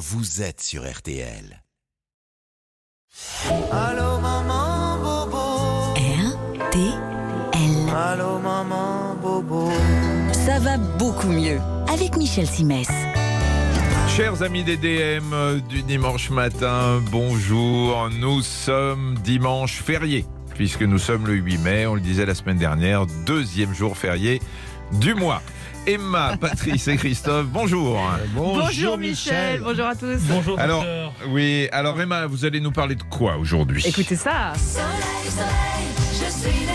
vous êtes sur RTL. Allô maman bobo. RTL. Allô maman bobo. Ça va beaucoup mieux avec Michel Simès. Chers amis des DM euh, du dimanche matin, bonjour. Nous sommes dimanche férié, puisque nous sommes le 8 mai, on le disait la semaine dernière, deuxième jour férié du mois. Emma, Patrice et Christophe, bonjour. Bonjour, Michel. bonjour à tous. Bonjour Alors, docteur. oui, alors Emma, vous allez nous parler de quoi aujourd'hui? Écoutez ça. Soleil, soleil, je suis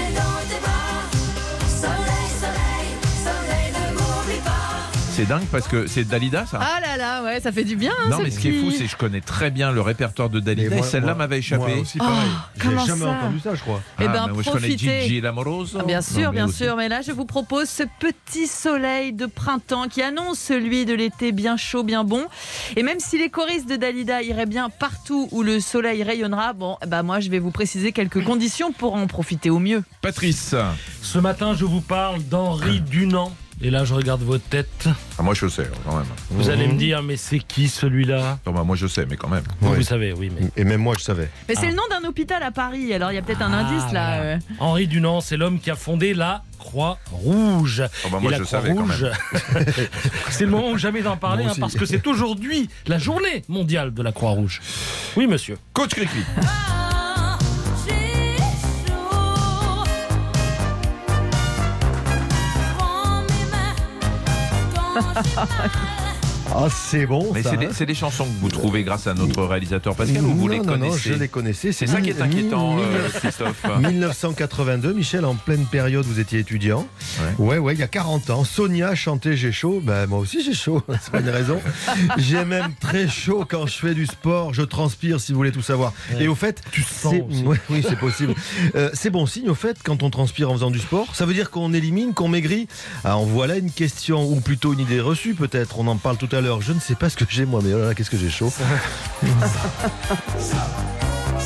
C'est dingue parce que c'est Dalida ça Ah là là, ouais, ça fait du bien. hein, Non ce mais ce qui est fou c'est que je connais très bien le répertoire de Dalida celle-là m'avait échappé. Moi aussi, pareil. J'ai comment jamais ça entendu ça, je crois. Eh Ah, ben, moi, je connais profitez. Gigi l'amoroso. Ah, bien sûr, Non, bien aussi. sûr. Mais là, je vous propose ce petit soleil de printemps qui annonce celui de l'été bien chaud, bien bon. Et même si les choristes de Dalida iraient bien partout où le soleil rayonnera, bon, bah moi, je vais vous préciser quelques conditions pour en profiter au mieux. Patrice, Ce matin, je vous parle d'Henri Dunant. Et là, je regarde votre tête. ah, moi je sais quand même. Vous allez me dire, mais c'est qui celui-là? Non, bah, moi je sais mais quand même. Vous, Ouais. vous savez, oui, mais. Et même moi, je savais. Mais c'est Ah. le nom d'un hôpital à Paris. Alors, il y a peut-être un Ah, indice là. voilà. euh. Henri Dunant, c'est l'homme qui a fondé la Croix-Rouge. Oh, bah, moi, Et la je savais quand Croix-Rouge, c'est le moment ou jamais d'en parler, hein, parce que c'est aujourd'hui la journée mondiale de la Croix-Rouge. Oui, monsieur. Coach Cricri. ハハハハ! Ah, c'est bon. Mais c'est hein. des, c'est des chansons que vous trouvez grâce à notre réalisateur Pascal ou vous non, les non, non, connaissez je les connaissais. C'est ça qui est inquiétant, euh, Christophe. 1982, Michel, en pleine période, vous étiez étudiant. Ouais, ouais, il y a 40 ans. Sonia chantait J'ai chaud. Ben, moi aussi, j'ai chaud. C'est pas une raison. J'ai même très chaud quand je fais du sport. Je transpire, si vous voulez tout savoir. Et au fait, Tu sens. Ouais, oui, c'est possible. Euh, c'est bon signe, au fait, quand on transpire en faisant du sport. Ça veut dire qu'on élimine, qu'on maigrit? Alors, voilà une question, ou plutôt une idée reçue, peut-être. On en parle tout à l'heure. Je ne sais pas ce que j'ai, moi, mais oh là là, qu'est-ce que j'ai chaud.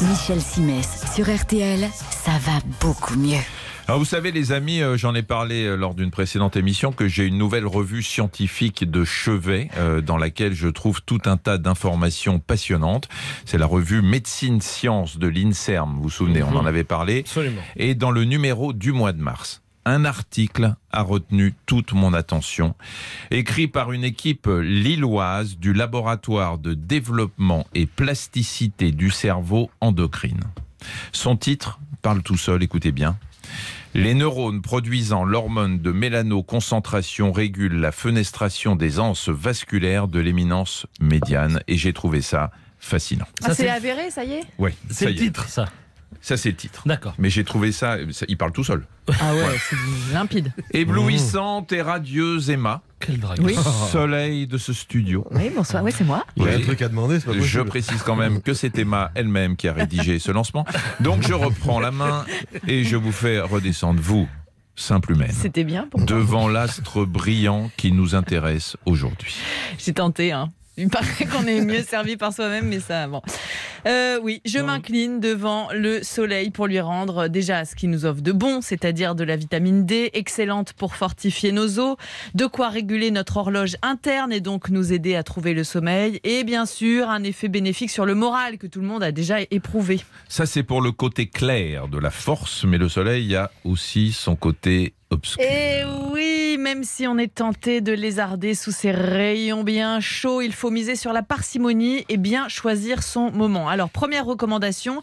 Michel Simès sur RTL. Ça va beaucoup mieux. Alors vous savez les amis, euh, j'en ai parlé euh, lors d'une précédente émission que j'ai une nouvelle revue scientifique de chevet euh, dans laquelle je trouve tout un tas d'informations passionnantes. C'est la revue Médecine Sciences de l'INSERM, vous vous souvenez, on en avait parlé. Absolument. Et dans le numéro du mois de mars, un article a retenu toute mon attention, écrit par une équipe lilloise du laboratoire de développement et plasticité du cerveau endocrine. Son titre parle tout seul, écoutez bien. Les neurones produisant l'hormone de mélanoconcentration régulent la fenestration des anses vasculaires de l'éminence médiane et j'ai trouvé ça fascinant. Ah, Ça, c'est avéré, ça y est? Ouais, C'est le titre, ça. Ça c'est le titre. D'accord. Mais j'ai trouvé ça, ça- il parle tout seul. Ah ouais, c'est limpide. Éblouissante et radieuse Emma, Quel dragon. Oui. soleil de ce studio. Oui, bonsoir. Oui, c'est moi. Il y a un truc à demander, c'est pas Je précise quand même que c'est Emma elle-même qui a rédigé ce lancement. Donc je reprends la main et je vous fais redescendre, vous, simple humaine, C'était bien pour moi. devant l'astre brillant qui nous intéresse aujourd'hui. J'ai tenté, hein. Il paraît qu'on est mieux servi par soi-même, mais ça, bon. Euh, oui, je m'incline devant le soleil pour lui rendre déjà ce qu'il nous offre de bon, c'est-à-dire de la vitamine D, excellente pour fortifier nos os, de quoi réguler notre horloge interne et donc nous aider à trouver le sommeil, et bien sûr un effet bénéfique sur le moral que tout le monde a déjà éprouvé. Ça c'est pour le côté clair de la force, mais le soleil a aussi son côté Et oui, même si on est tenté de lézarder sous ces rayons bien chauds, il faut miser sur la parcimonie et bien choisir son moment. Alors, première recommandation,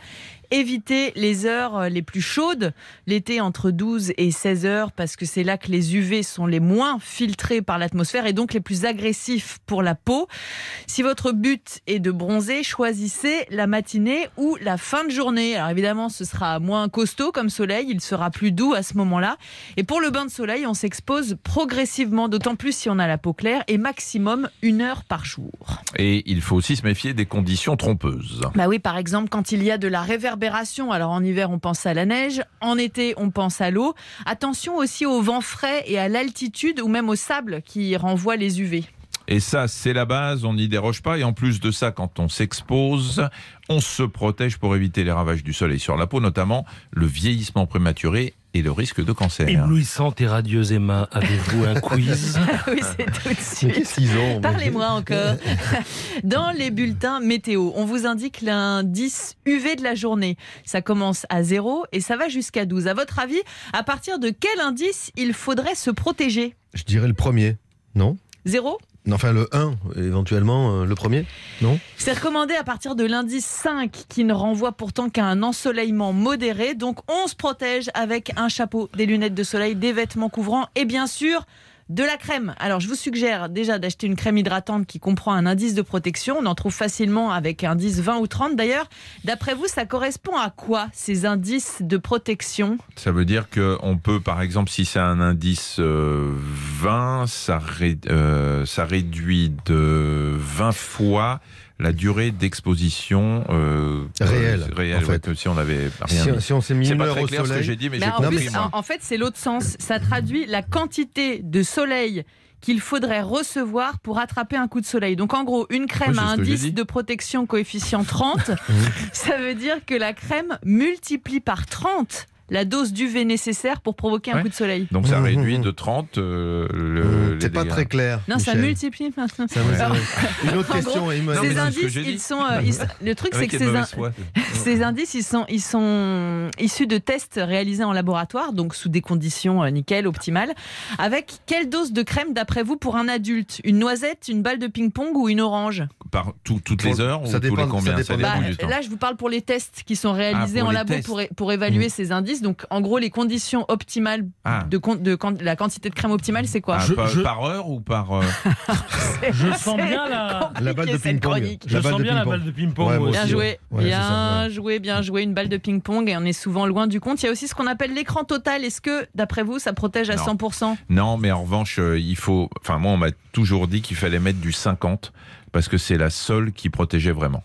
éviter les heures euh, les plus chaudes, l'été entre 12 et 16 heures, parce que c'est là que les UV sont les moins filtrés par l'atmosphère et donc les plus agressifs pour la peau. Si votre but est de bronzer, choisissez la matinée ou la fin de journée. Alors évidemment, ce sera moins costaud comme soleil, il sera plus doux à ce moment-là. Et pour le bain de soleil, on s'expose progressivement, d'autant plus si on a la peau claire, et maximum une heure par jour. Et il faut aussi se méfier des conditions trompeuses. Bah oui, par exemple, quand il y a de la réverbération, alors en hiver on pense à la neige, en été on pense à l'eau. Attention aussi au vent frais et à l'altitude ou même au sable qui renvoie les UV. Et ça, c'est la base, on n'y déroge pas. Et en plus de ça, quand on s'expose, on se protège pour éviter les ravages du soleil sur la peau, notamment le vieillissement prématuré et le risque de cancer. Éblouissante et radieuse Emma, avez-vous un quiz oui, c'est tout de Mais suite. qu'est-ce qu'ils ont Parlez-moi encore. Dans les bulletins météo, on vous indique l'indice UV de la journée. Ça commence à 0 et ça va jusqu'à 12. À votre avis, à partir de quel indice il faudrait se protéger? Je dirais le premier, non? 0 Enfin, le 1, éventuellement, euh, le premier Non? C'est recommandé à partir de l'indice 5 qui ne renvoie pourtant qu'à un ensoleillement modéré. Donc on se protège avec un chapeau, des lunettes de soleil, des vêtements couvrants et bien sûr de la crème. Alors je vous suggère déjà d'acheter une crème hydratante qui comprend un indice de protection. On en trouve facilement avec indice 20 ou 30 d'ailleurs. D'après vous, ça correspond à quoi ces indices de protection? Ça veut dire qu'on peut, par exemple, si c'est un indice euh, 20, ça, ré- euh, ça réduit de 20 fois la durée d'exposition euh, Réelle, euh, réelle en fait. ouais, que si on avait rien si, on s'est mis C'est une pas heure très au clair ce que soleil. j'ai dit, mais Mais j'ai en, compris, moi. en- en fait, c'est l'autre sens. Ça traduit la quantité de soleil qu'il faudrait recevoir pour attraper un coup de soleil. Donc en gros, une crème Oui, à indice de protection coefficient 30, ça veut dire que la crème multiplie par 30 la dose d'UV nécessaire pour provoquer un Ouais. coup de soleil. Donc ça Mmh, réduit mmh. de 30 euh, le, Mmh, C'est pas dégâts. très clair. Non, ça multiplie. Ça me- Alors, Une autre question, gros. Non, ces ce indices, dit. ils sont, euh, ils- le truc, c'est que ces, in- indices, ils sont, ils sont issus de tests réalisés en laboratoire, donc sous des conditions euh, nickel, optimales. Avec quelle dose de crème, d'après vous, pour un adulte? Une noisette, une balle de ping-pong ou une orange? Par tout- toutes les heures ça ou tous dépend- les ça combien dépend des dépend Bah, du temps. Là, je vous parle pour les tests qui sont réalisés Ah, pour en les labo pour, pour évaluer Mmh. ces indices. Donc, en gros, les conditions optimales Ah. de, de la quantité de crème optimale, c'est quoi Ah, Je- par, je- par heure ou par euh, Je sens bien la, balle de ping-pong. je sens bien la balle de ping-pong. Ouais, Bien aussi. joué, Ouais, bien ça, ouais. joué, bien joué. Une balle de ping-pong et on est souvent loin du compte. Il y a aussi ce qu'on appelle l'écran total. Est-ce que, d'après vous, ça protège à Non. 100% Non, mais en revanche, euh, il faut. Enfin, moi, on m'a toujours dit qu'il fallait mettre du 50 parce que c'est la seule qui protégeait vraiment.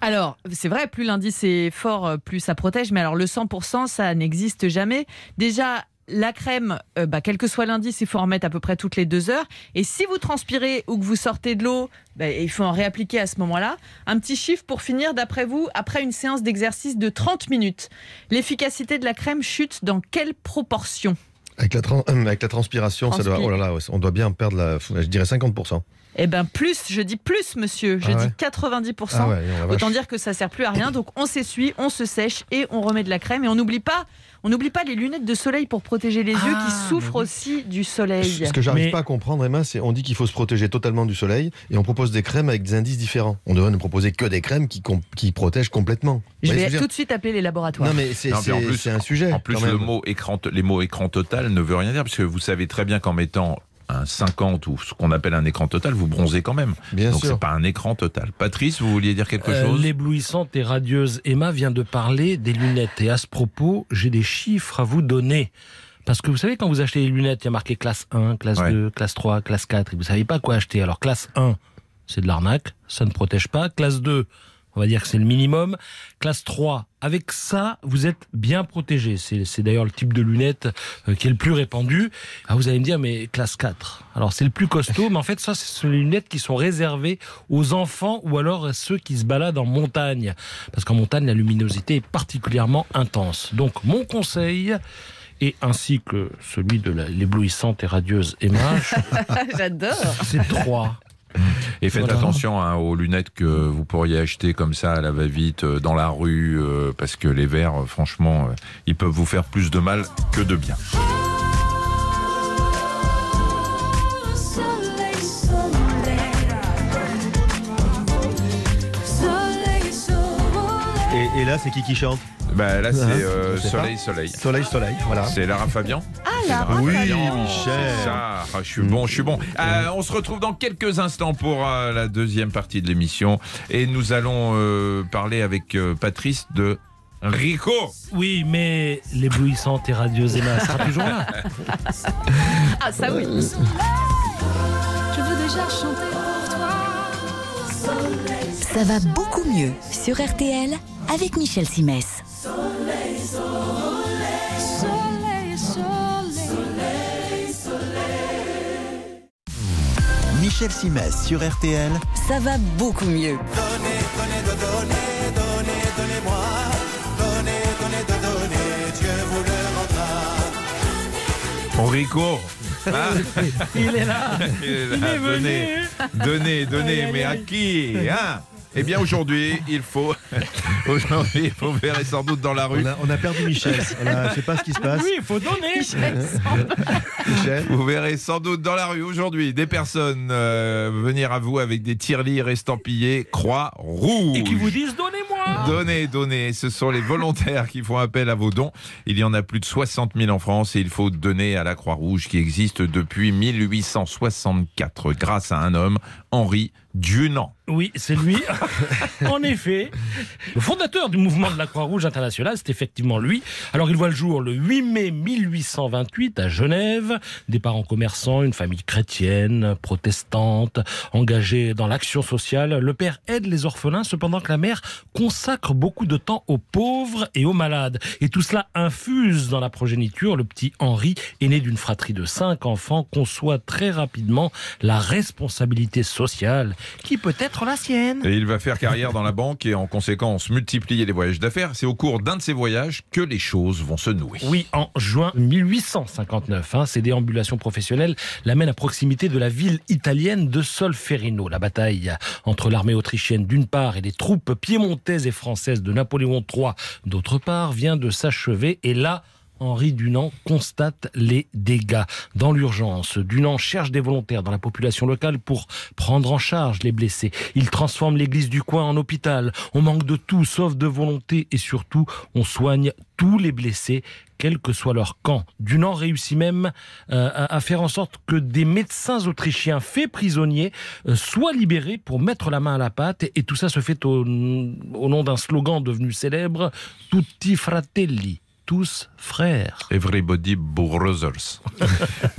Alors, c'est vrai, plus l'indice est fort, euh, plus ça protège. Mais alors, le 100%, ça n'existe jamais. Déjà, la crème, euh, bah, quel que soit l'indice, il faut en remettre à peu près toutes les deux heures. Et si vous transpirez ou que vous sortez de l'eau, bah, il faut en réappliquer à ce moment-là. Un petit chiffre pour finir, d'après vous, après une séance d'exercice de 30 minutes, l'efficacité de la crème chute dans quelle proportion? Avec la, tran- euh, avec la transpiration, ça doit, Transpi. oh là là, ouais, on doit bien perdre la, je dirais 50%. Eh ben plus, je dis plus, monsieur. Je Ah dis ouais 90%. Ah ouais. Autant dire que ça sert plus à rien. Donc on s'essuie, on se sèche et on remet de la crème. Et on n'oublie pas, on n'oublie pas les lunettes de soleil pour protéger les yeux Ah, qui souffrent mais oui. aussi du soleil. Ce que j'arrive Mais- pas à comprendre, Emma, c'est on dit qu'il faut se protéger totalement du soleil et on propose des crèmes avec des indices différents. On devrait ne proposer que des crèmes qui, com- qui protègent complètement. Je vais tout de suite appeler les laboratoires. Non mais c'est un sujet. En plus, quand même. le mot écran, les mots écran total ne veut rien dire, parce que vous savez très bien qu'en mettant un 50 ou ce qu'on appelle un écran total, vous bronzez quand même. Bien Donc sûr. c'est pas un écran total. Patrice, vous vouliez dire quelque Euh, chose? L'éblouissante et radieuse Emma vient de parler des lunettes. Et à ce propos, j'ai des chiffres à vous donner. Parce que vous savez, quand vous achetez les lunettes, il y a marqué classe 1, classe Ouais. 2, classe 3, classe 4, et vous savez pas quoi acheter. Alors classe 1, c'est de l'arnaque, ça ne protège pas. Classe 2, on va dire que c'est le minimum. Classe 3, avec ça, vous êtes bien protégé. C'est c'est d'ailleurs le type de lunettes euh, qui est le plus répandu. Ah, vous allez me dire, mais classe 4. Alors c'est le plus costaud, mais en fait, ça, ce sont les lunettes qui sont réservées aux enfants ou alors à ceux qui se baladent en montagne. Parce qu'en montagne, la luminosité est particulièrement intense. Donc mon conseil, et ainsi que celui de l'éblouissante et radieuse Emma, J'adore. c'est 3. Et faites Voilà. attention hein, aux lunettes que vous pourriez acheter comme ça à la va-vite euh, dans la rue, euh, parce que les verres, euh, franchement, ils peuvent vous faire plus de mal que de bien. Et, là, c'est qui qui chante Bah, là, c'est Hein, euh, Soleil, Soleil. Soleil, soleil, voilà. C'est Lara Fabian Ah Lara Oui, Fabian, Michel. Ça, Ah, je suis bon, je suis bon. Euh, on se retrouve dans quelques instants pour euh, la deuxième partie de l'émission. Et nous allons euh, parler avec euh, Patrice de Rico. Oui, mais l'éblouissante et radieuse Emma sera toujours là. ah ça oui. Je veux déjà chanter pour toi. Soleil, Ça va beaucoup mieux sur RTL avec Michel Simès. soleil, soleil. Michel Simès sur RTL. Ça va beaucoup mieux. Donnez, donnez, donnez, donnez, donnez-moi. Donnez, donnez, donnez, Dieu vous le rendra. Enrico Ah, Il est là. il est Il là. est venu. Donnez, donnez, donnez, mais à qui hein? Eh bien aujourd'hui, il faut aujourd'hui, vous verrez sans doute dans la rue. On a, on a perdu Michel. On a- je sais pas ce qui se passe. Oui, il faut donner. Michel. Vous verrez sans doute dans la rue aujourd'hui des personnes euh, venir à vous avec des tirelires estampillés croix rouge. Et qui vous disent donnez-moi. Donnez, donnez. Ce sont les volontaires qui font appel à vos dons. Il y en a plus de 60 000 en France et il faut donner à la Croix-Rouge qui existe depuis 1864 grâce à un homme, Henri Dunant. Oui, c'est lui. en effet, le fondateur du mouvement de la Croix-Rouge internationale, c'est effectivement lui. Alors il voit le jour le 8 mai 1828 à Genève. Des parents commerçants, une famille chrétienne, protestante, engagée dans l'action sociale. Le père aide les orphelins, cependant que la mère consacre beaucoup de temps aux pauvres et aux malades. Et tout cela infuse dans la progéniture. Le petit Henri, aîné d'une fratrie de cinq enfants, conçoit très rapidement la responsabilité sociale qui peut être la sienne. Et il va faire carrière dans la banque et en conséquence multiplier les voyages d'affaires. C'est au cours d'un de ces voyages que les choses vont se nouer. Oui, en juin 1859, hein, ces déambulations professionnelles l'amènent à proximité de la ville italienne de Solferino. La bataille entre l'armée autrichienne d'une part et les troupes piémontaises et françaises de Napoléon III d'autre part vient de s'achever et là, Henri Dunant constate les dégâts. Dans l'urgence, Dunant cherche des volontaires dans la population locale pour prendre en charge les blessés. Il transforme l'église du coin en hôpital. On manque de tout sauf de volonté et surtout, on soigne tous les blessés quel que soit leur camp. Dunant réussit même euh, à, faire en sorte que des médecins autrichiens faits prisonniers euh, soient libérés pour mettre la main à la pâte. Et, et tout ça se fait au, au nom d'un slogan devenu célèbre, Tutti fratelli, tous frères. Everybody Brothers.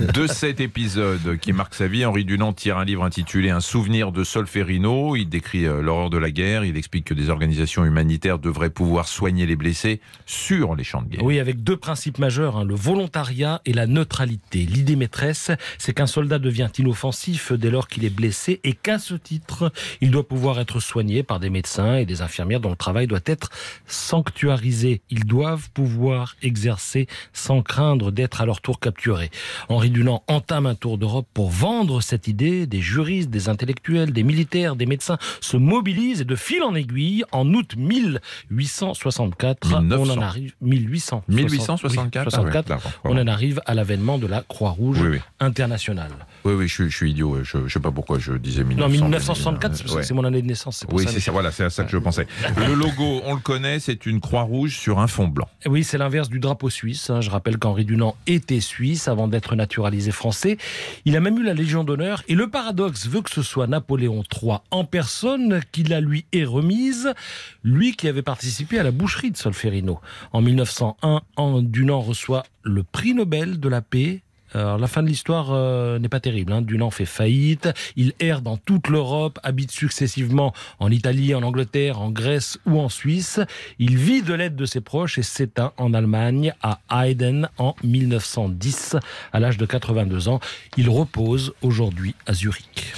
de cet épisode qui marque sa vie, Henri Dunant tire un livre intitulé Un souvenir de Solferino. Il décrit euh, l'horreur de la guerre. Il explique que des organisations humanitaires devraient pouvoir soigner les blessés sur les champs de guerre. Oui, avec deux principes majeurs, hein, le volontariat et la neutralité. L'idée maîtresse, c'est qu'un soldat devient inoffensif dès lors qu'il est blessé et qu'à ce titre, il doit pouvoir être soigné par des médecins et des infirmières dont le travail doit être sanctuarisé. Ils doivent pouvoir exercer sans craindre d'être à leur tour capturés. Henri Dunant entame un tour d'Europe pour vendre cette idée. Des juristes, des intellectuels, des militaires, des médecins se mobilisent et de fil en aiguille, en août 1864, on 1900. en arrive 1800. 1864 Oui, 64, Ah ouais, d'accord. on en arrive à l'avènement de la Croix-Rouge Oui, oui. internationale. Oui, oui, je, suis- je suis idiot. Je, je sais pas pourquoi je disais 1900. Non, 1964, c'est Ouais. mon année de naissance. pour Oui, c'est ça, voilà, c'est à ça que je pensais. Le logo, on le connaît, c'est une croix rouge sur un fond blanc. Oui, c'est l'inverse du drapeau suisse. hein. Je rappelle qu'Henri Dunant était suisse avant d'être naturalisé français. Il a même eu la Légion d'honneur. Et le paradoxe veut que ce soit Napoléon III en personne qui la lui ait remise, lui qui avait participé à la boucherie de Solferino. En 1901, Henri Dunant reçoit le prix Nobel de la paix. Alors, la fin de l'histoire euh, n'est pas terrible. Hein. Dunant fait faillite. Il erre dans toute l'Europe, habite successivement en Italie, en Angleterre, en Grèce ou en Suisse. Il vit de l'aide de ses proches et s'éteint en Allemagne, à Heiden, en 1910, à l'âge de 82 ans. Il repose aujourd'hui à Zurich.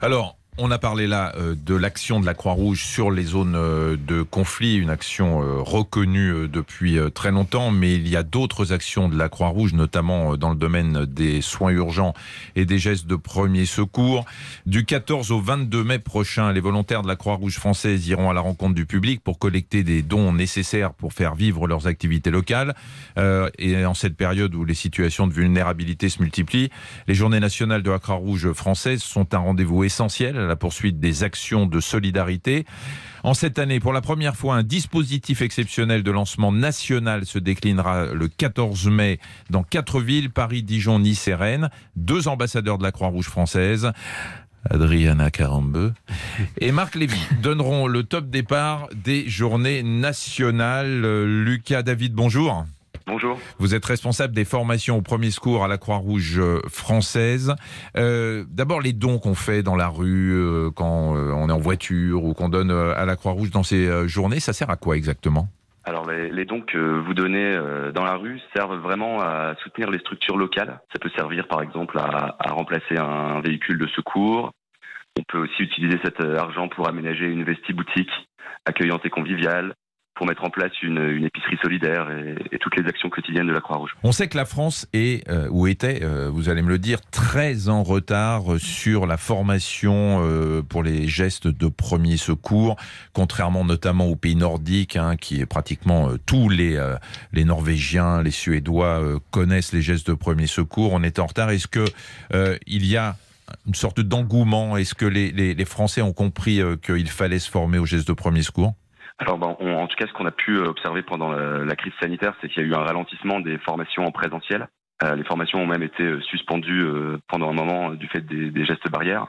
Alors, on a parlé là euh, de l'action de la Croix-Rouge sur les zones euh, de conflit, une action euh, reconnue depuis très longtemps, mais il y a d'autres actions de la Croix-Rouge, notamment dans le domaine des soins urgents et des gestes de premier secours. Du 14 au 22 mai prochain, les volontaires de la Croix-Rouge française iront à la rencontre du public pour collecter des dons nécessaires pour faire vivre leurs activités locales. Et en cette période où les situations de vulnérabilité se multiplient, les journées nationales de la Croix-Rouge française sont un rendez-vous essentiel la poursuite des actions de solidarité. En cette année, pour la première fois, un dispositif exceptionnel de lancement national se déclinera le 14 mai dans quatre villes, Paris, Dijon, Nice et Rennes. Deux ambassadeurs de la Croix-Rouge française. Adriana Carambeu et Marc Lévy donneront le top départ des journées nationales. Euh, Lucas David, bonjour. Bonjour. Vous êtes responsable des formations au premier secours à la Croix-Rouge euh, française. Euh, D'abord, les dons qu'on fait dans la rue, euh, quand euh, on est en voiture ou qu'on donne à la Croix-Rouge dans ces journées, ça sert à quoi exactement? Alors les, dons que vous donnez dans la rue servent vraiment à soutenir les structures locales. Ça peut servir par exemple à, à remplacer un véhicule de secours. On peut aussi utiliser cet argent pour aménager une vestiboutique accueillante et conviviale, pour mettre en place une, épicerie solidaire et, toutes les actions quotidiennes de la Croix-Rouge. On sait que la France est, euh, ou était, euh, vous allez me le dire, très en retard sur la formation euh, pour les gestes de premier secours, contrairement notamment aux pays nordiques, hein, qui est pratiquement tous les, les Norvégiens, les Suédois connaissent les gestes de premier secours. On est en retard. Est-ce que il y a une sorte d'engouement? Est-ce que les, les, Français ont compris qu'il fallait se former aux gestes de premier secours? Alors, ben, on- en tout cas, ce qu'on a pu euh, observer pendant la, la crise sanitaire, c'est qu'il y a eu un ralentissement des formations en présentiel. Euh, les formations ont même été euh, suspendues euh, pendant un moment du fait des, des gestes barrières.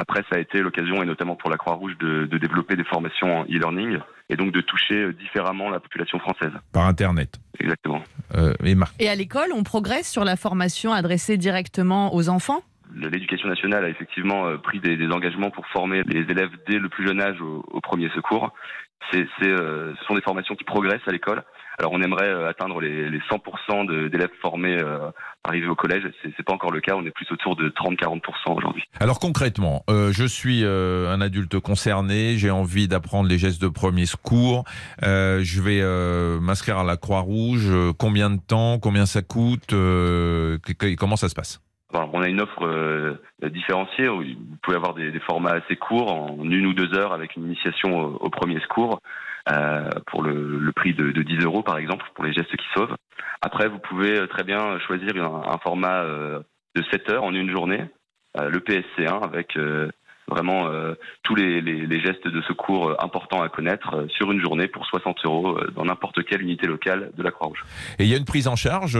Après, ça a été l'occasion, et notamment pour la Croix-Rouge, de, de développer des formations en e-learning et donc de toucher différemment la population française. par Internet Exactement. euh, et Marc Et à l'école, on progresse sur la formation adressée directement aux enfants? L'éducation nationale a effectivement euh, pris des, engagements pour former les élèves dès le plus jeune âge au, premier secours. Euh, ce sont des formations qui progressent à l'école. Alors on aimerait euh, atteindre les, les 100% de- d'élèves formés arrivés au collège. C'est, pas encore le cas. On est plus autour de 30-40% aujourd'hui. Alors concrètement, je suis un adulte concerné, j'ai envie d'apprendre les gestes de premier secours, je vais m'inscrire à la Croix-Rouge, euh, combien de temps, combien ça coûte, comment ça se passe? On a une offre euh, différenciée. où Vous pouvez avoir des, formats assez courts, en une ou deux heures, avec une initiation au, premier secours, euh, pour le, prix de, de 10 euros, par exemple, pour les gestes qui sauvent. Après, vous pouvez euh, très bien choisir un, format de 7 heures en une journée, le PSC1, avec vraiment euh, tous les, les- les gestes de secours euh, importants à connaître euh, sur une journée pour 60 euros dans n'importe quelle unité locale de la Croix-Rouge. Et il y a une prise en charge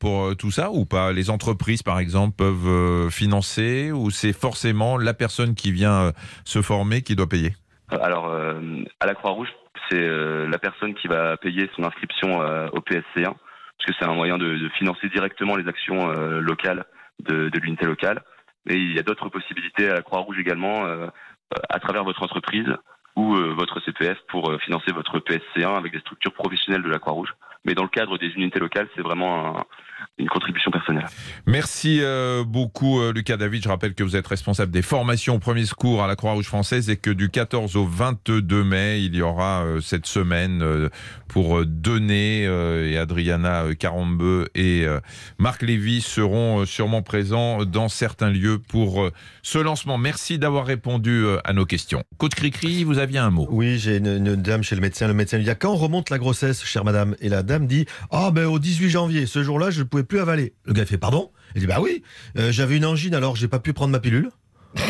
pour tout ça ou pas? Les entreprises, par exemple, peuvent financer ou c'est forcément la personne qui vient se former qui doit payer? Alors, euh, à la Croix-Rouge, c'est euh, la personne qui va payer son inscription au PSC1, parce que c'est un moyen de, de financer directement les actions locales de, de l'unité locale. Mais il y a d'autres possibilités à la Croix-Rouge également, euh, à travers votre entreprise ou euh, votre CPF pour euh, financer votre PSC1 avec des structures professionnelles de la Croix-Rouge. Mais dans le cadre des unités locales, c'est vraiment un- une contribution personnelle. Merci euh, beaucoup euh, Lucas David. Je rappelle que vous êtes responsable des formations au premier secours à la Croix-Rouge française et que du 14 au 22 mai, il y aura euh, cette semaine pour donner et Adriana Carambeu et Marc Lévy seront sûrement présents dans certains lieux pour ce lancement. Merci d'avoir répondu à nos questions. Coach Cricri, vous aviez un mot. Oui, j'ai une, une dame chez le médecin. Le médecin lui dit Quand remonte la grossesse, chère madame? Et la dame dit Ah, ben au 18 janvier, ce jour-là, je ne pouvais plus avaler. Le gars fait Pardon? Il dit Bah oui, euh, j'avais une angine alors j'ai pas pu prendre ma pilule.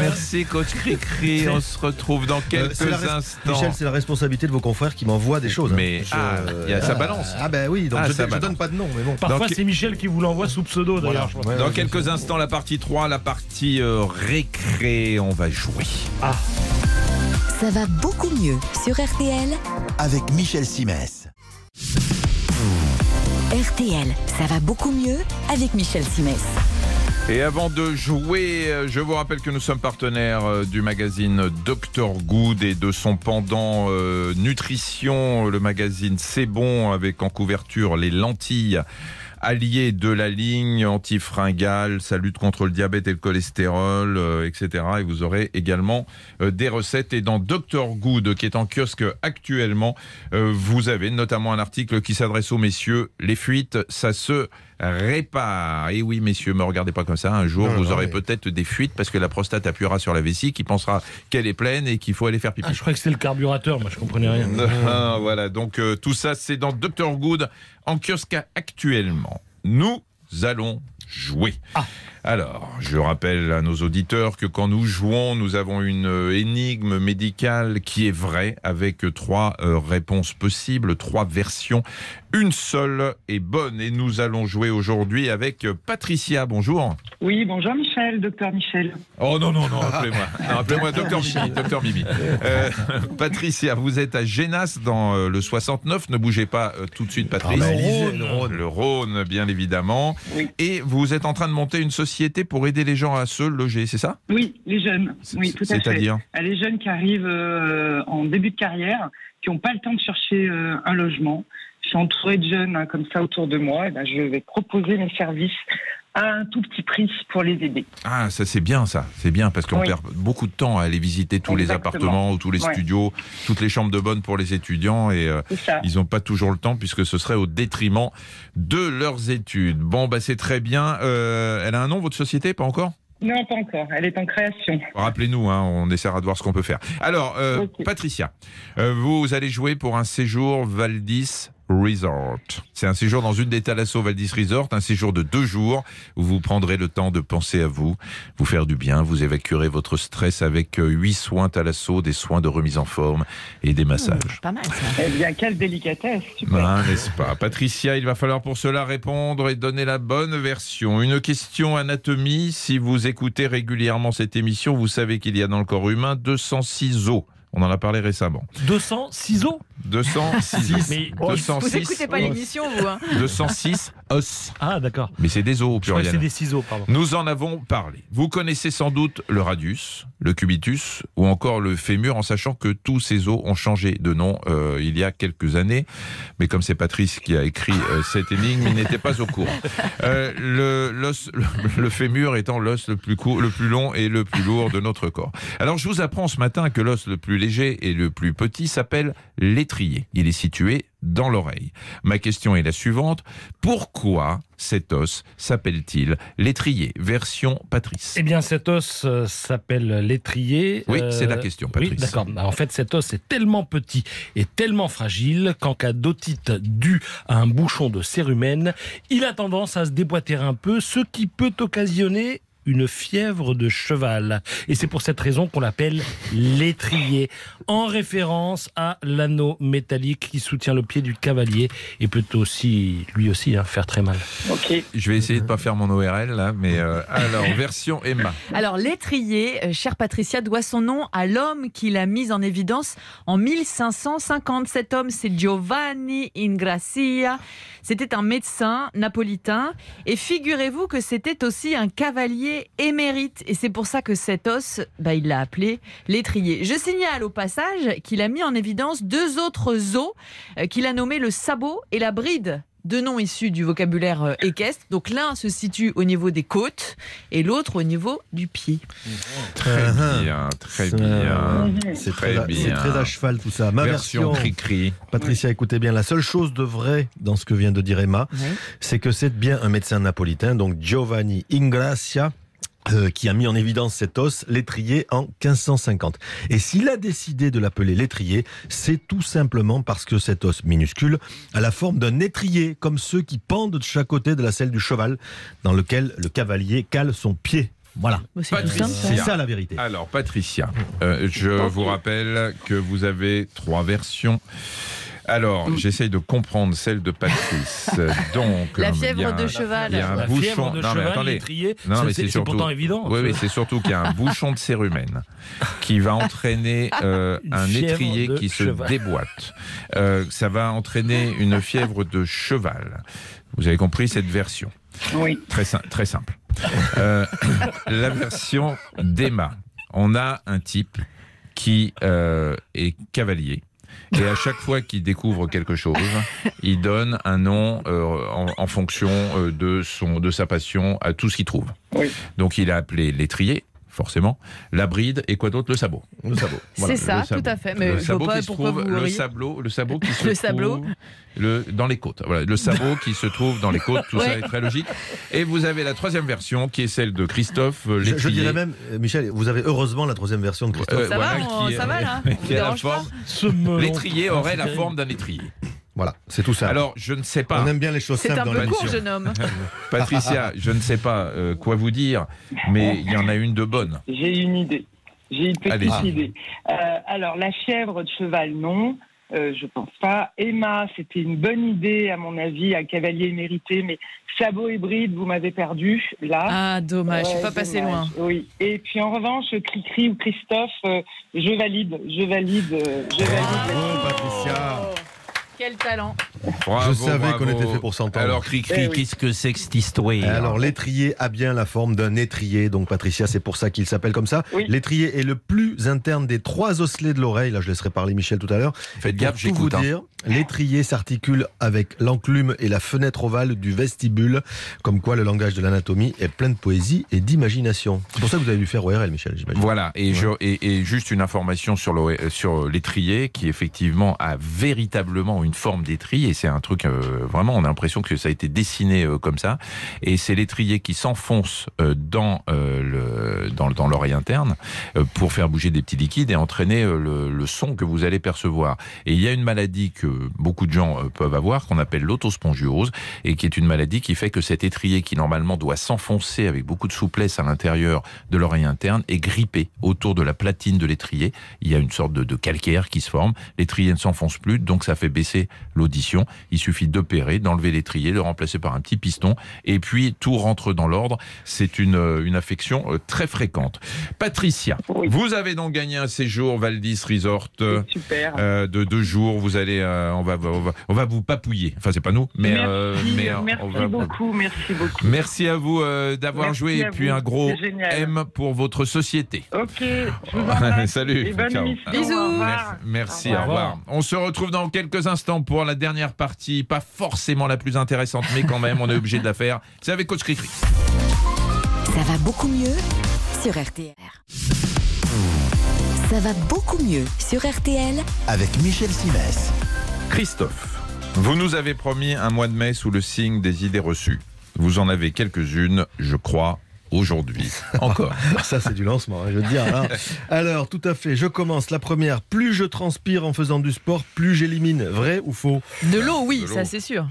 Merci Coach Cricri. On se retrouve dans Euh, quelques instants. Michel, c'est la responsabilité de vos confrères qui m'envoient des choses. hein. Mais Je- ah, il y a- ça balance. Ah, ben oui, donc Ah, je, ça je donne pas de nom, mais bon. Parfois, Donc- c'est Michel qui vous l'envoie sous pseudo, d'ailleurs. Ouais, Dans ouais, quelques instants, la partie 3, la partie euh, récré, on va jouer. Ça va beaucoup mieux sur RTL. Avec Michel Simès. RTL, ça va beaucoup mieux avec Michel Simès. Et avant de jouer, euh, je vous rappelle que nous sommes partenaires euh, du magazine Dr Good et de son pendant euh, Nutrition, le magazine C'est bon avec en couverture les lentilles alliées de la ligne antifringale, ça lutte contre le diabète et le cholestérol, euh, etc. Et vous aurez également euh, des recettes. Et dans Dr Good, qui est en kiosque actuellement, euh, vous avez notamment un article qui s'adresse aux messieurs. Les fuites, ça se répare. Et oui, messieurs, me regardez pas comme ça. Un jour, Non, vous non, aurez mais- peut-être des fuites parce que la prostate appuiera sur la vessie, qui pensera qu'elle est pleine et qu'il faut aller faire pipi. Ah, je croyais que c'était le carburateur, moi je comprenais rien. Ah, voilà, donc euh, tout ça, c'est dans Dr Good en kiosque actuellement. Nous allons jouer. Alors, je rappelle à nos auditeurs que quand nous jouons, nous avons une euh, énigme médicale qui est vraie, avec trois euh, réponses possibles, trois versions. Une seule est bonne et nous allons jouer aujourd'hui avec euh, Patricia. Bonjour. Oui, bonjour Michel, docteur Michel. Oh non, non, non, appelez-moi. Appelez-moi docteur Mimi. Docteur Mimi. Euh, Patricia, vous êtes à Génas dans euh, le 69. Ne bougez pas euh, tout de suite, Ah, Patrice. bah, le Rhône. Le Rhône, bien évidemment. Oui. Et vous êtes en train de monter une société pour aider les gens à se loger, c'est ça? Oui, les jeunes. Oui, tout à fait. C'est-à-dire? Ah, Les jeunes qui arrivent euh, en début de carrière, qui n'ont pas le temps de chercher euh, un logement. Je suis entourée de jeunes hein, comme ça autour de moi. Et ben, je vais proposer mes services à un tout petit prix pour les aider. Ah, ça c'est bien ça, c'est bien parce qu'on Oui. perd beaucoup de temps à aller visiter tous les appartements ou tous les Ouais. studios, toutes les chambres de bonne pour les étudiants et euh, ils n'ont pas toujours le temps puisque ce serait au détriment de leurs études. Bon, bah c'est très bien. Euh, elle a un nom votre société, pas encore? Non, pas encore. Elle est en création. Rappelez-nous, hein, on essaiera de voir ce qu'on peut faire. Alors, euh. Patricia, euh, vous allez jouer pour un séjour Valdis Resort. C'est un séjour dans une des Thalasso Valdis Resort, un séjour de deux jours où vous prendrez le temps de penser à vous, vous faire du bien, vous évacuerez votre stress avec euh, huit soins Thalasso, des soins de remise en forme et des massages. Pas mal ça. Eh bien, quelle délicatesse. Super. Ah, n'est-ce pas? Patricia, il va falloir pour cela répondre et donner la bonne version. Une question anatomie. Si vous écoutez régulièrement cette émission, vous savez qu'il y a dans le corps humain 206 os. On en a parlé récemment. 200 ciseaux 206. Mais- Vous 206, écoutez pas l'émission, vous hein 206 os. Ah, d'accord. Mais c'est des os au que c'est pluriel. des ciseaux, pardon. Nous en avons parlé. Vous connaissez sans doute le radius, le cubitus ou encore le fémur en sachant que tous ces os ont changé de nom euh, il y a quelques années. Mais comme c'est Patrice qui a écrit euh, cette énigme, il n'était pas au courant. Euh, le, le, le fémur étant l'os le plus court, le plus long et le plus lourd de notre corps. Alors je vous apprends ce matin que l'os le plus léger et le plus petit s'appelle l'étrier. Il est situé dans l'oreille. Ma question est la suivante. Pourquoi cet os s'appelle-t-il l'étrier Version Patrice? Eh bien, cet os euh, s'appelle l'étrier. Oui, Euh, c'est la question, Patrice. Oui, d'accord. Bah, En fait, cet os est tellement petit et tellement fragile qu'en cas d'otite due à un bouchon de cérumen, il a tendance à se déboîter un peu, ce qui peut occasionner une fièvre de cheval. Et c'est pour cette raison qu'on l'appelle l'étrier, en référence à l'anneau métallique qui soutient le pied du cavalier et peut aussi, lui aussi, hein, faire très mal. Ok. Je vais essayer de pas faire mon ORL là, mais euh, alors version Emma. Alors, l'étrier, euh, chère Patricia, doit son nom à l'homme qui l'a mis en évidence en 1550. Cet homme, c'est Giovanni Ingrassia. C'était un médecin napolitain. Et figurez-vous que c'était aussi un cavalier émérite. Et c'est pour ça que cet os, bah, il l'a appelé l'étrier. Je signale au passage qu'il a mis en évidence deux autres os euh, qu'il a nommés le sabot et la bride. Deux noms issus du vocabulaire euh, équestre. Donc l'un se situe au niveau des côtes et l'autre au niveau du pied. Très Uh-huh. bien, très Ça, bien. C'est Très très, très à cheval tout ça. Ma version version, cri-cri. Patricia, écoutez bien, la seule chose de vrai dans ce que vient de dire Emma, c'est que c'est bien un médecin napolitain, donc Giovanni Ingrassia, euh, qui a mis en évidence cet os, l'étrier, en 1550. Et s'il a décidé de l'appeler l'étrier, c'est tout simplement parce que cet os minuscule a la forme d'un étrier, comme ceux qui pendent de chaque côté de la selle du cheval, dans lequel le cavalier cale son pied. Voilà. Bah, C'est tout Patricia. simple. ça. C'est ça la vérité. Alors Patricia, euh, je vous rappelle que vous avez trois versions. Alors, j'essaye de comprendre celle de Patrice. Donc, La euh, fièvre a de cheval. Il y a un La bouchon. de non, mais cheval, attendez. l'étrier, Non, mais c'est- surtout. pourtant évident. Oui, oui, c'est surtout qu'il y a un bouchon de cérumen qui va entraîner euh, un étrier qui se déboîte. Euh, ça va entraîner une fièvre de cheval. Vous avez compris cette version Oui. Très simple. Euh, la version d'Emma. On a un type qui euh, est cavalier. Et à chaque fois qu'il découvre quelque chose, il donne un nom euh, en, en fonction euh, de, son, de sa passion à tout ce qu'il trouve. Oui. Donc il a appelé l'étrier, forcément, la bride et quoi d'autre? Le sabot. Le sabot. C'est ça, le sabot. tout à fait. Mais le sabot qui se trouve, le sabot, le sabot qui se Le sabot. trouve le, dans les côtes. Voilà, le sabot qui se trouve dans les côtes, tout ça est très logique. Et vous avez la troisième version qui est celle de Christophe euh, Je, je l'étrier. dirais même, euh, Michel, vous avez heureusement la troisième version de Christophe. Euh, Ça voilà, va, on- qui est- ça va, là On vous qui a la dérange pas forme. Ce. L'étrier aurait la forme d'un étrier. Voilà, c'est tout ça. Alors, je ne sais pas. On aime bien les choses C'est simples un dans peu court, jeune homme. Patricia, je ne sais pas euh, quoi vous dire, mais il y en a une de bonne. J'ai une idée. J'ai une petite idée. Euh, alors, la fièvre de cheval, non. Euh, je pense pas. Emma, c'était une bonne idée, à mon avis, un cavalier mérité, mais sabot et bride, vous m'avez perdu, là. Ah, dommage, je suis Ouais, pas passé loin. Oui. Et puis, en revanche, Cricri ou Christophe, euh, je valide, je valide, euh, je valide. Bravo, Patricia. Quel talent. Bravo, Je savais qu'on était fait pour s'entendre. Alors, Cricri, Eh oui. qu'est-ce que c'est que cette histoire Alors l'étrier a bien la forme d'un étrier, donc Patricia, c'est pour ça qu'il s'appelle comme ça. Oui. L'étrier est le plus interne des trois osselets de l'oreille. Là, je laisserai parler Michel tout à l'heure. Faites Pour gaffe, tout vous j'écoute. hein. L'étrier s'articule avec l'enclume et la fenêtre ovale du vestibule, comme quoi le langage de l'anatomie est plein de poésie et d'imagination. C'est pour ça que vous avez dû faire ORL, Michel, j'imagine. Voilà, et, je, et, et juste une information sur euh, sur l'étrier qui effectivement a véritablement une forme d'étrier. Et c'est un truc euh, vraiment, on a l'impression que ça a été dessiné euh, comme ça. Et c'est l'étrier qui s'enfonce euh, dans le dans, dans l'oreille interne pour faire bouger des petits liquides et entraîner le, le son que vous allez percevoir. Et il y a une maladie que beaucoup de gens euh, peuvent avoir qu'on appelle l'autospongiose et qui est une maladie qui fait que cet étrier qui normalement doit s'enfoncer avec beaucoup de souplesse à l'intérieur de l'oreille interne est grippé autour de la platine de l'étrier. Il y a une sorte de, de calcaire qui se forme. L'étrier ne s'enfonce plus, donc ça fait baisser l'audition. Il suffit d'opérer, d'enlever l'étrier, de le remplacer par un petit piston, et puis tout rentre dans l'ordre. C'est une, euh, une affection euh, très fréquente. Patricia, vous avez donc gagné un séjour Valdis Resort Super. euh, de deux jours. Vous allez, euh, on va, on va, on va vous papouiller. Enfin, c'est pas nous, mais merci, euh, mais euh, merci on va- beaucoup, merci beaucoup. Merci à vous euh, d'avoir joué et puis vous, un gros. M pour votre société. Ok, je vous embrasse. Salut. Et bonne Ciao. émission. Bisous. Au. Merci, Au au revoir. On se retrouve dans quelques instants pour la dernière partie, pas forcément la plus intéressante, mais quand même, on est obligé de la faire. C'est avec Coach Cricri. Ça va beaucoup mieux sur RTL. Ça va beaucoup mieux sur RTL Avec Michel Simès. Christophe, vous nous avez promis un mois de mai sous le signe des idées reçues. Vous en avez quelques-unes, je crois, aujourd'hui. Encore. Ça, c'est du lancement, hein, je veux dire. Alors, alors, tout à fait, je commence. La première, plus je transpire en faisant du sport, plus j'élimine. Vrai ou faux? De l'eau, oui, De ça c'est sûr.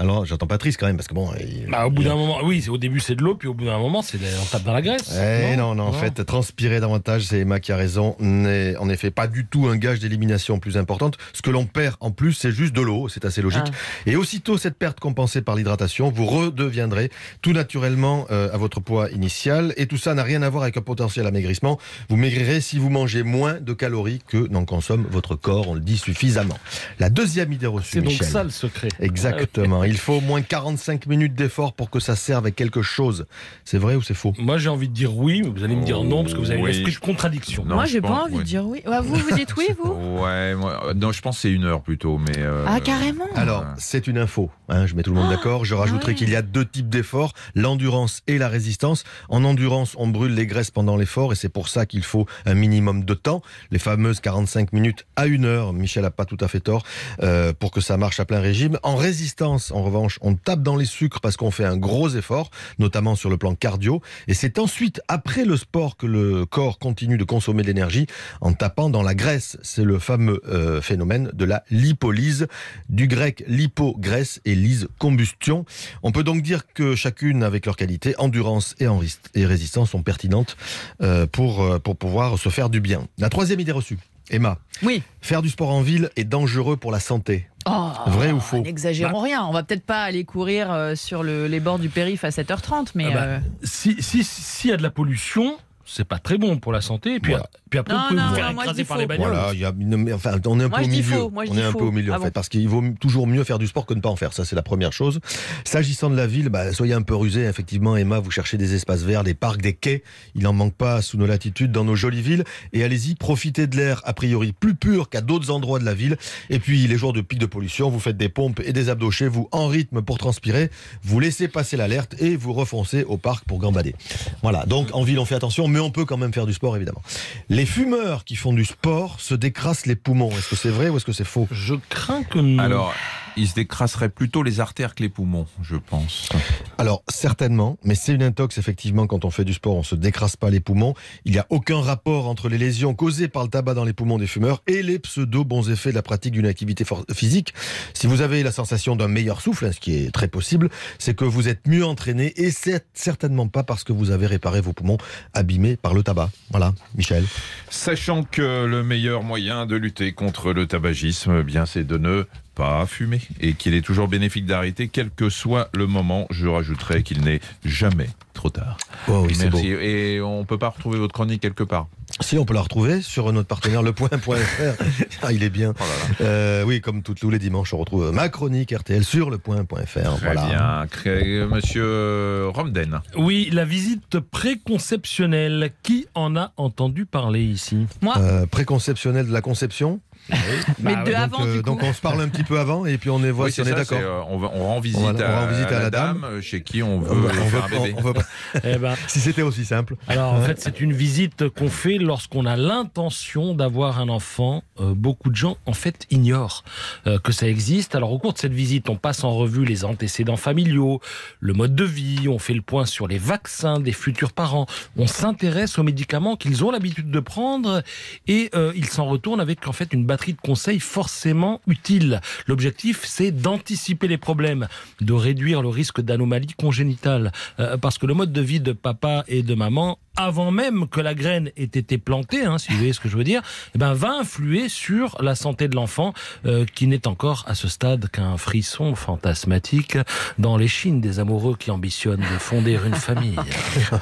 Alors, j'entends Patrice quand même, parce que bon. il- Bah, au bout d'un moment, oui, c'est- au début c'est de l'eau, puis au bout d'un moment, c'est on tape dans la graisse. Eh non, non, en fait, transpirer davantage, c'est Emma qui a raison, n'est en effet pas du tout un gage d'élimination plus importante. Ce que l'on perd en plus, c'est juste de l'eau, c'est assez logique. Et aussitôt cette perte compensée par l'hydratation, vous redeviendrez tout naturellement euh, à votre poids initial. Et tout ça n'a rien à voir avec un potentiel amaigrissement. Vous maigrirez si vous mangez moins de calories que n'en consomme votre corps, on le dit suffisamment. La deuxième idée reçue, C'est donc Michel. ça le secret. Exactement. Il faut au moins 45 minutes d'effort pour que ça serve à quelque chose. C'est vrai ou c'est faux? Moi j'ai envie de dire oui, mais vous allez me dire non parce que vous avez Oui. l'esprit de contradiction. Non, Moi, je j'ai pense, pas envie ouais. de dire oui. Ouais, vous, vous dites oui, vous? Ouais, moi, euh, non, je pense que c'est une heure plutôt, mais. euh, Ah, carrément Alors, c'est une info, hein, je mets tout le monde Ah, d'accord. Je rajouterai ouais. qu'il y a deux types d'efforts, l'endurance et la résistance. En endurance, on brûle les graisses pendant l'effort et c'est pour ça qu'il faut un minimum de temps, les fameuses 45 minutes à une heure. Michel a pas tout à fait tort euh, pour que ça marche à plein régime. En résistance, en revanche, on tape dans les sucres parce qu'on fait un gros effort, notamment sur le plan cardio. Et c'est ensuite, après le sport, que le corps continue de consommer de l'énergie en tapant dans la graisse. C'est le fameux euh, phénomène de la lipolyse, du grec lipo, graisse et lyse, combustion. On peut donc dire que chacune, avec leur qualité, endurance et, résistance, sont pertinentes euh, euh, pour pouvoir se faire du bien. La troisième idée reçue, Emma, Oui. faire du sport en ville est dangereux pour la santé. Oh, Vrai ou faux N'exagérons rien. On va peut-être pas aller courir euh, sur le- les bords du périph' à 7h30, mais. Ah bah, euh, Si si s'il y a de la pollution, c'est pas très bon pour la santé. Et puis, Voilà. puis après, Non, vous pouvez non, vous faire non, écraser par les bagnoles. Voilà, il y a une- mais enfin, on est un Moi, peu au milieu. moi, on est un faux. peu au milieu Ah en fait, bon parce qu'il vaut toujours mieux faire du sport que ne pas en faire. Ça, c'est la première chose. S'agissant de la ville, bah, soyez un peu rusés. Effectivement, Emma, vous cherchez des espaces verts, des parcs, des quais. Il n'en manque pas sous nos latitudes dans nos jolies villes. Et allez-y, profitez de l'air a priori plus pur qu'à d'autres endroits de la ville. Et puis, les jours de pic de pollution, vous faites des pompes et des abdos chez vous en rythme pour transpirer. Vous laissez passer l'alerte et vous refoncez au parc pour gambader. Voilà. Donc, en ville, on fait attention, mais on peut quand même faire du sport, évidemment. Les fumeurs qui font du sport se décrassent les poumons. Est-ce que c'est vrai ou est-ce que c'est faux? Je crains que non. Alors, il se décrasserait plutôt les artères que les poumons, je pense. Alors certainement, mais c'est une intox effectivement quand on fait du sport, on se décrasse pas les poumons. Il n'y a aucun rapport entre les lésions causées par le tabac dans les poumons des fumeurs et les pseudo bons effets de la pratique d'une activité physique. Si vous avez la sensation d'un meilleur souffle, hein, ce qui est très possible, c'est que vous êtes mieux entraîné et c'est certainement pas parce que vous avez réparé vos poumons abîmés par le tabac. Voilà, Michel. Sachant que le meilleur moyen de lutter contre le tabagisme, eh bien, c'est de ne pas fumer et qu'il est toujours bénéfique d'arrêter, quel que soit le moment. Je rajouterai qu'il n'est jamais trop tard. Oh oui, c'est beau. Merci. Et on peut pas retrouver votre chronique quelque part? Si on peut la retrouver sur notre partenaire lepoint.fr. ah, il est bien. Oh là là. Euh, oui, comme tous tous les dimanches, on retrouve ma chronique RTL sur lepoint.fr. Très Voilà. bien. Monsieur Romden. Oui, la visite préconceptionnelle. Qui en a entendu parler ici? Moi, Euh, préconceptionnel de la conception? Mais Bah de ouais, avant, donc, euh, du coup. donc on se parle un petit peu avant et puis on est voit Oui, si on est d'accord. euh, on, va- on rend visite, On va- on à, rend visite à à la, dame, dame. euh, chez qui on veut on faire va- un bébé. on va pas- Eh ben, Si c'était aussi simple. Alors en fait, c'est une visite qu'on fait lorsqu'on a l'intention d'avoir un enfant. Euh, beaucoup de gens en fait ignorent euh, que ça existe. Alors au cours de cette visite, on passe en revue les antécédents familiaux, le mode de vie, on fait le point sur les vaccins des futurs parents, on s'intéresse aux médicaments qu'ils ont l'habitude de prendre et euh, ils s'en retournent avec en fait une batterie de conseils forcément utiles. L'objectif, c'est d'anticiper les problèmes, de réduire le risque d'anomalie congénitale, Euh, parce que le mode de vie de papa et de maman avant même que la graine ait été plantée, hein, si vous voyez ce que je veux dire, eh ben, va influer sur la santé de l'enfant, euh, qui n'est encore à ce stade qu'un frisson fantasmatique dans les chines des amoureux qui ambitionnent de fonder une famille.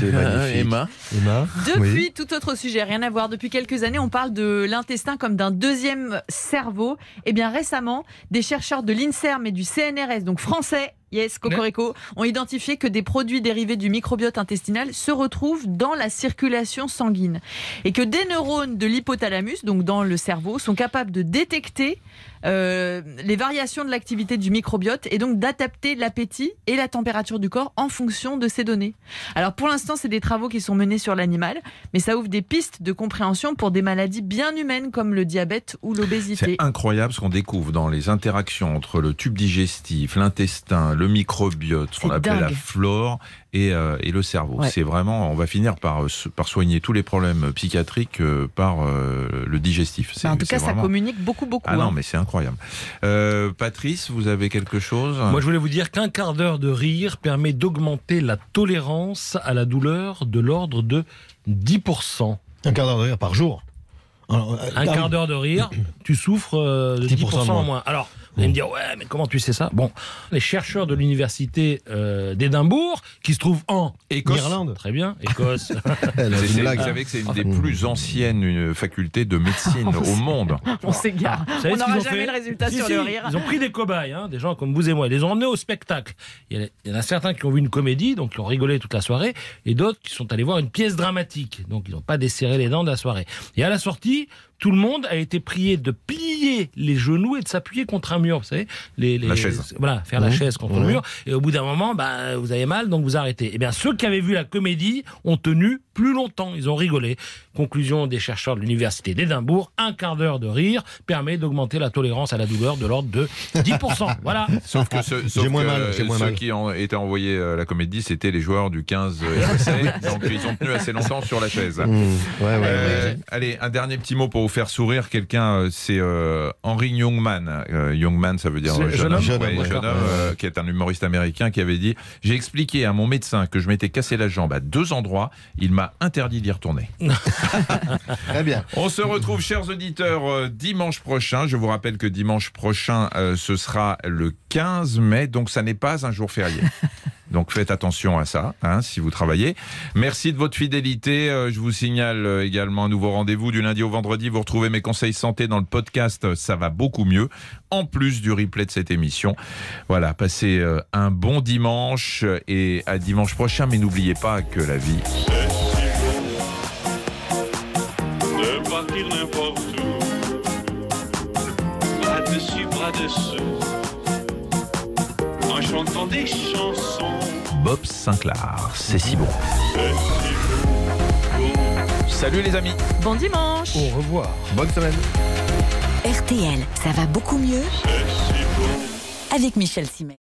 C'est magnifique. Emma Emma Depuis, Oui. tout autre sujet, rien à voir. Depuis quelques années, on parle de l'intestin comme d'un deuxième cerveau. Et bien récemment, des chercheurs de l'INSERM et du CNRS, donc français, yes, Cocorico, ont identifié que des produits dérivés du microbiote intestinal se retrouvent dans la circulation sanguine. Et que des neurones de l'hypothalamus, donc dans le cerveau, sont capables de détecter euh, les variations de l'activité du microbiote et donc d'adapter l'appétit et la température du corps en fonction de ces données. Alors pour l'instant, c'est des travaux qui sont menés sur l'animal, mais ça ouvre des pistes de compréhension pour des maladies bien humaines comme le diabète ou l'obésité. C'est incroyable ce qu'on découvre dans les interactions entre le tube digestif, l'intestin, le microbiote, ce qu'on appelle la flore et, euh, et le cerveau. Ouais. C'est vraiment, on va finir par, euh, par soigner tous les problèmes psychiatriques euh, par euh, le digestif. Bah, en tout cas, ça communique beaucoup, beaucoup. Ah non, hein. mais c'est incroyable. Euh, Patrice, vous avez quelque chose? Moi, je voulais vous dire qu'un quart d'heure de rire permet d'augmenter la tolérance à la douleur de l'ordre de 10%. Un quart d'heure de rire par jour. Alors, euh, Un quart d'heure de rire, tu souffres euh, de 10%, 10% de en moins. moins. Alors, vous allez me dire, ouais, mais comment tu sais ça? Bon, les chercheurs de l'université euh, d'Édimbourg, qui se trouvent en Écosse. Irlande. Très bien, Écosse. Vous savez que c'est une Ah. des plus anciennes facultés de médecine au monde. On s'égare. On n'aura jamais fait le résultat Si, sur si, le rire. Ils ont pris des cobayes, hein, des gens comme vous et moi, ils les ont emmenés au spectacle. Il y, a- il y en a certains qui ont vu une comédie, donc qui ont rigolé toute la soirée, et d'autres qui sont allés voir une pièce dramatique, donc ils n'ont pas desserré les dents de la soirée. Et à la sortie, tout le monde a été prié de plier les genoux et de s'appuyer contre un mur, vous savez, les, les- La chaise. Voilà, faire la Mmh. chaise contre le Mmh. mur. Et au bout d'un moment, bah, vous avez mal, donc vous arrêtez. Eh bien, ceux qui avaient vu la comédie ont tenu plus longtemps. Ils ont rigolé. Conclusion des chercheurs de l'université d'Édimbourg un quart d'heure de rire permet d'augmenter la tolérance à la douleur de l'ordre de 10%. voilà. Sauf que, ce- sauf J'ai moins que mal, j'ai moins ceux mal. qui ont été envoyés à la comédie, c'était les joueurs du 15 RSA. donc ils ont tenu assez longtemps sur la chaise. Mmh. Ouais, ouais, Euh, ouais. allez, un dernier petit mot pour vous faire sourire. Quelqu'un, euh, c'est euh, Henry Youngman. Euh, Youngman, ça veut dire euh, jeune jeune homme homme, Jeune homme, jeune homme, euh, qui est un humoriste américain qui avait dit J'ai expliqué à mon médecin que je m'étais cassé la jambe à deux endroits. Il m'a interdit d'y retourner. Très bien. On se retrouve, chers auditeurs, euh, dimanche prochain. Je vous rappelle que dimanche prochain, euh, ce sera le 15 mai, donc ça n'est pas un jour férié. Donc faites attention à ça, hein, si vous travaillez. Merci de votre fidélité. Euh, je vous signale également un nouveau rendez-vous du lundi au vendredi. Vous retrouvez mes conseils santé dans le podcast. Ça va beaucoup mieux. En plus du replay de cette émission. Voilà, passez euh, un bon dimanche et à dimanche prochain. Mais n'oubliez pas que la vie partir n'importe où, bras dessus, bras dessous, en chantant des chansons. Bob Sinclair, c'est si bon. C'est si beau. Salut les amis. Bon dimanche Au revoir. Bonne semaine. RTL, ça va beaucoup mieux C'est si beau. avec Michel Simet.